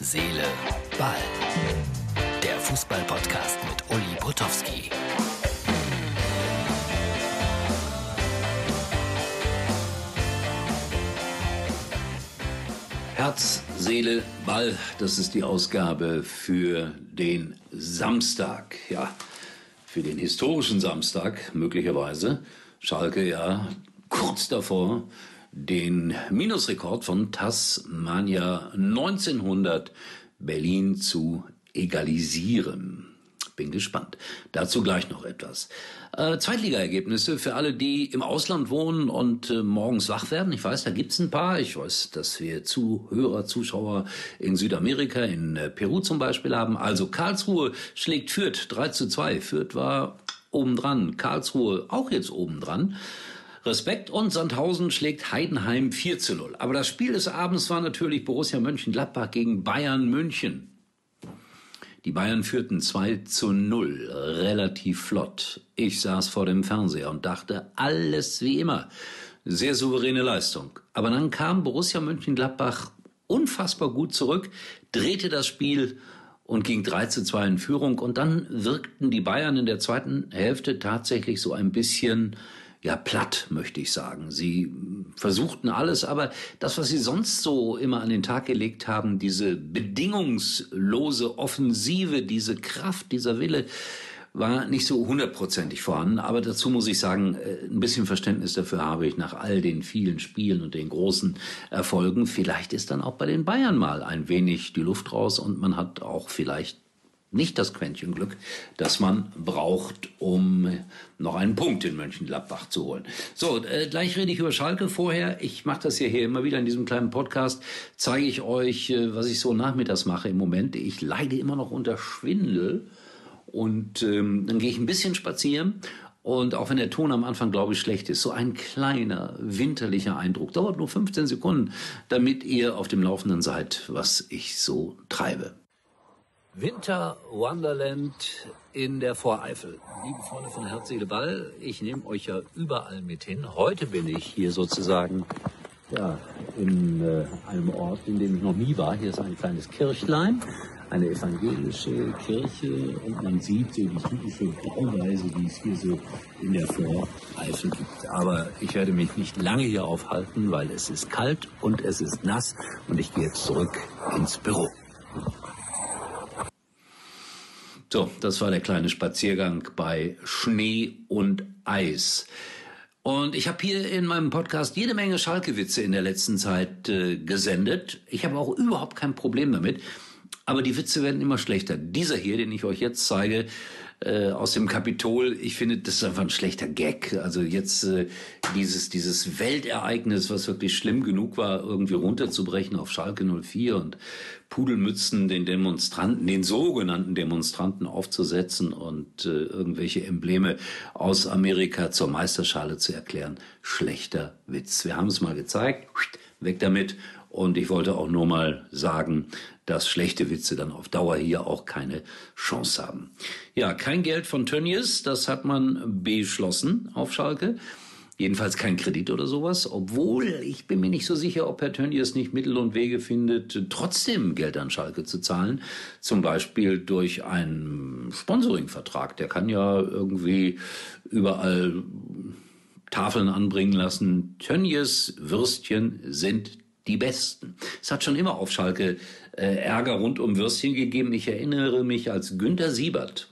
Seele, Ball. Der Fußball-Podcast mit Uli Potowski. Herz, Seele, Ball, das ist die Ausgabe für den Samstag. Ja, für den historischen Samstag möglicherweise. Schalke ja kurz davor, den Minusrekord von Tasmania 1900 Berlin zu egalisieren. Bin gespannt. Dazu gleich noch etwas. Äh, Zweitligaergebnisse für alle, die im Ausland wohnen und äh, morgens wach werden. Ich weiß, da gibt's ein paar. Ich weiß, dass wir Zuhörer, Zuschauer in Südamerika, in äh, Peru zum Beispiel haben. Also Karlsruhe schlägt Fürth 3 zu 2. Fürth war obendran. Karlsruhe auch jetzt obendran. Respekt und Sandhausen schlägt Heidenheim 4 zu 0. Aber das Spiel des Abends war natürlich Borussia Mönchengladbach gegen Bayern München. Die Bayern führten 2 zu 0, relativ flott. Ich saß vor dem Fernseher und dachte, alles wie immer. Sehr souveräne Leistung. Aber dann kam Borussia Mönchengladbach unfassbar gut zurück, drehte das Spiel und ging 3 zu 2 in Führung. Und dann wirkten die Bayern in der zweiten Hälfte tatsächlich so ein bisschen ja platt, möchte ich sagen. Sie versuchten alles, aber das, was sie sonst so immer an den Tag gelegt haben, diese bedingungslose Offensive, diese Kraft, dieser Wille, war nicht so hundertprozentig vorhanden. Aber dazu muss ich sagen, äh, ein bisschen Verständnis dafür habe ich nach all den vielen Spielen und den großen Erfolgen. Vielleicht ist dann auch bei den Bayern mal ein wenig die Luft raus und man hat auch vielleicht nicht das Quäntchen Glück, das man braucht, um noch einen Punkt in Mönchengladbach zu holen. So, äh, gleich rede ich über Schalke. Vorher, ich mache das ja hier immer wieder in diesem kleinen Podcast, zeige ich euch, äh, was ich so nachmittags mache im Moment. Ich leide immer noch unter Schwindel und ähm, dann gehe ich ein bisschen spazieren und auch wenn der Ton am Anfang, glaube ich, schlecht ist, so ein kleiner, winterlicher Eindruck, dauert nur 15 Sekunden, damit ihr auf dem Laufenden seid, was ich so treibe. Winter Wonderland in der Voreifel. Liebe Freunde von Herz, Ball, ich nehme euch ja überall mit hin. Heute bin ich hier sozusagen ja, in äh, einem Ort, in dem ich noch nie war. Hier ist ein kleines Kirchlein, eine evangelische Kirche und man sieht so die typische Bauweise, die es hier so in der Voreifel gibt. Aber ich werde mich nicht lange hier aufhalten, weil es ist kalt und es ist nass und ich gehe jetzt zurück ins Büro. So, das war der kleine Spaziergang bei Schnee und Eis. Und ich habe hier in meinem Podcast jede Menge Schalke-Witze in der letzten Zeit äh, gesendet. Ich habe auch überhaupt kein Problem damit. Aber die Witze werden immer schlechter. Dieser hier, den ich euch jetzt zeige, äh, aus dem Kapitol. Ich finde, das ist einfach ein schlechter Gag. Also jetzt äh, dieses, dieses Weltereignis, was wirklich schlimm genug war, irgendwie runterzubrechen auf Schalke 04 und Pudelmützen den Demonstranten, den sogenannten Demonstranten aufzusetzen und äh, irgendwelche Embleme aus Amerika zur Meisterschale zu erklären. Schlechter Witz. Wir haben es mal gezeigt. Weg damit. Und ich wollte auch nur mal sagen, dass schlechte Witze dann auf Dauer hier auch keine Chance haben. Ja, kein Geld von Tönnies, das hat man beschlossen auf Schalke. Jedenfalls kein Kredit oder sowas, obwohl ich bin mir nicht so sicher, ob Herr Tönnies nicht Mittel und Wege findet, trotzdem Geld an Schalke zu zahlen. Zum Beispiel durch einen Sponsoringvertrag. Der kann ja irgendwie überall Tafeln anbringen lassen. Tönnies Würstchen sind die Besten. Es hat schon immer auf Schalke äh, Ärger rund um Würstchen gegeben. Ich erinnere mich, als Günter Siebert,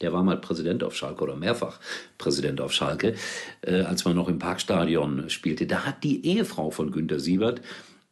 der war mal Präsident auf Schalke oder mehrfach Präsident auf Schalke, äh, als man noch im Parkstadion spielte. Da hat die Ehefrau von Günter Siebert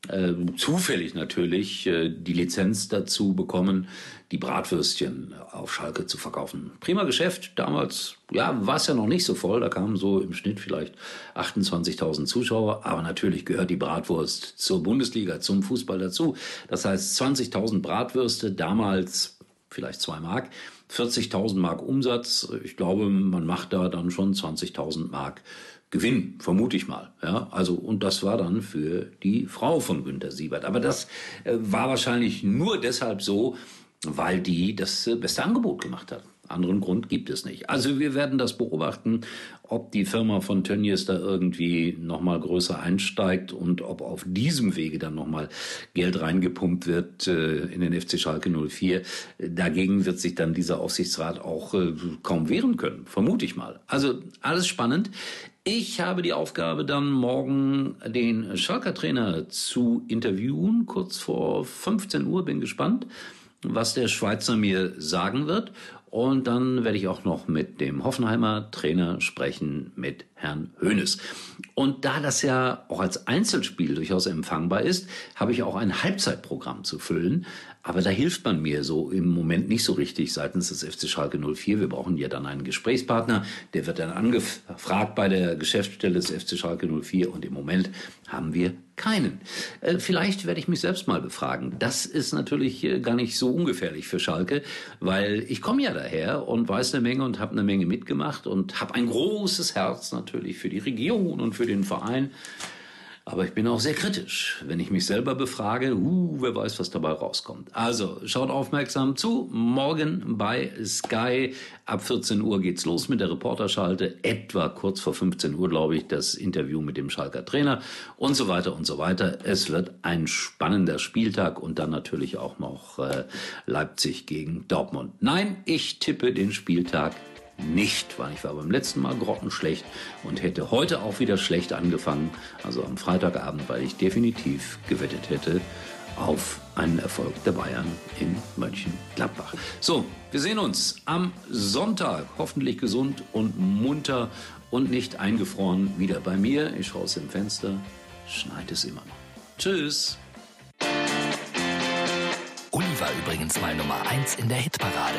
äh, zufällig natürlich äh, die Lizenz dazu bekommen, die Bratwürstchen auf Schalke zu verkaufen. Prima Geschäft. Damals, ja, war es ja noch nicht so voll. Da kamen so im Schnitt vielleicht 28.000 Zuschauer. Aber natürlich gehört die Bratwurst zur Bundesliga, zum Fußball dazu. Das heißt 20.000 Bratwürste, damals vielleicht zwei Mark. 40.000 Mark Umsatz. Ich glaube, man macht da dann schon 20.000 Mark Gewinn, vermute ich mal. Ja, also, und das war dann für die Frau von Günter Siebert. Aber das äh, war wahrscheinlich nur deshalb so, weil die das äh, beste Angebot gemacht hat. Anderen Grund gibt es nicht. Also wir werden das beobachten, ob die Firma von Tönnies da irgendwie nochmal größer einsteigt und ob auf diesem Wege dann nochmal Geld reingepumpt wird äh, in den FC Schalke 04. Dagegen wird sich dann dieser Aufsichtsrat auch äh, kaum wehren können, vermute ich mal. Also alles spannend. Ich habe die Aufgabe, dann morgen den Schalker Trainer zu interviewen, kurz vor 15 Uhr. Bin gespannt, was der Schweizer mir sagen wird. Und dann werde ich auch noch mit dem Hoffenheimer Trainer sprechen, mit Herrn Hoeneß. Und da das ja auch als Einzelspiel durchaus empfangbar ist, habe ich auch ein Halbzeitprogramm zu füllen. Aber da hilft man mir so im Moment nicht so richtig seitens des FC Schalke 04. Wir brauchen ja dann einen Gesprächspartner. Der wird dann angefragt bei der Geschäftsstelle des FC Schalke 04. Und im Moment haben wir keinen. Äh, vielleicht werde ich mich selbst mal befragen. Das ist natürlich äh, gar nicht so ungefährlich für Schalke, weil ich komme ja daher und weiß eine Menge und habe eine Menge mitgemacht und habe ein großes Herz natürlich für die Region und für den Verein. Aber ich bin auch sehr kritisch, wenn ich mich selber befrage, uh, wer weiß, was dabei rauskommt. Also schaut aufmerksam zu. Morgen bei Sky ab 14 Uhr geht's los mit der Reporterschalte. Etwa kurz vor 15 Uhr, glaube ich, das Interview mit dem Schalker Trainer und so weiter und so weiter. Es wird ein spannender Spieltag und dann natürlich auch noch äh, Leipzig gegen Dortmund. Nein, ich tippe den Spieltag nicht, weil ich war beim letzten Mal grottenschlecht und hätte heute auch wieder schlecht angefangen, also am Freitagabend, weil ich definitiv gewettet hätte auf einen Erfolg der Bayern in Mönchengladbach. So, wir sehen uns am Sonntag, hoffentlich gesund und munter und nicht eingefroren, wieder bei mir. Ich schaue aus dem Fenster, schneit es immer noch. Tschüss. Uli war übrigens mal Nummer 1 in der Hitparade.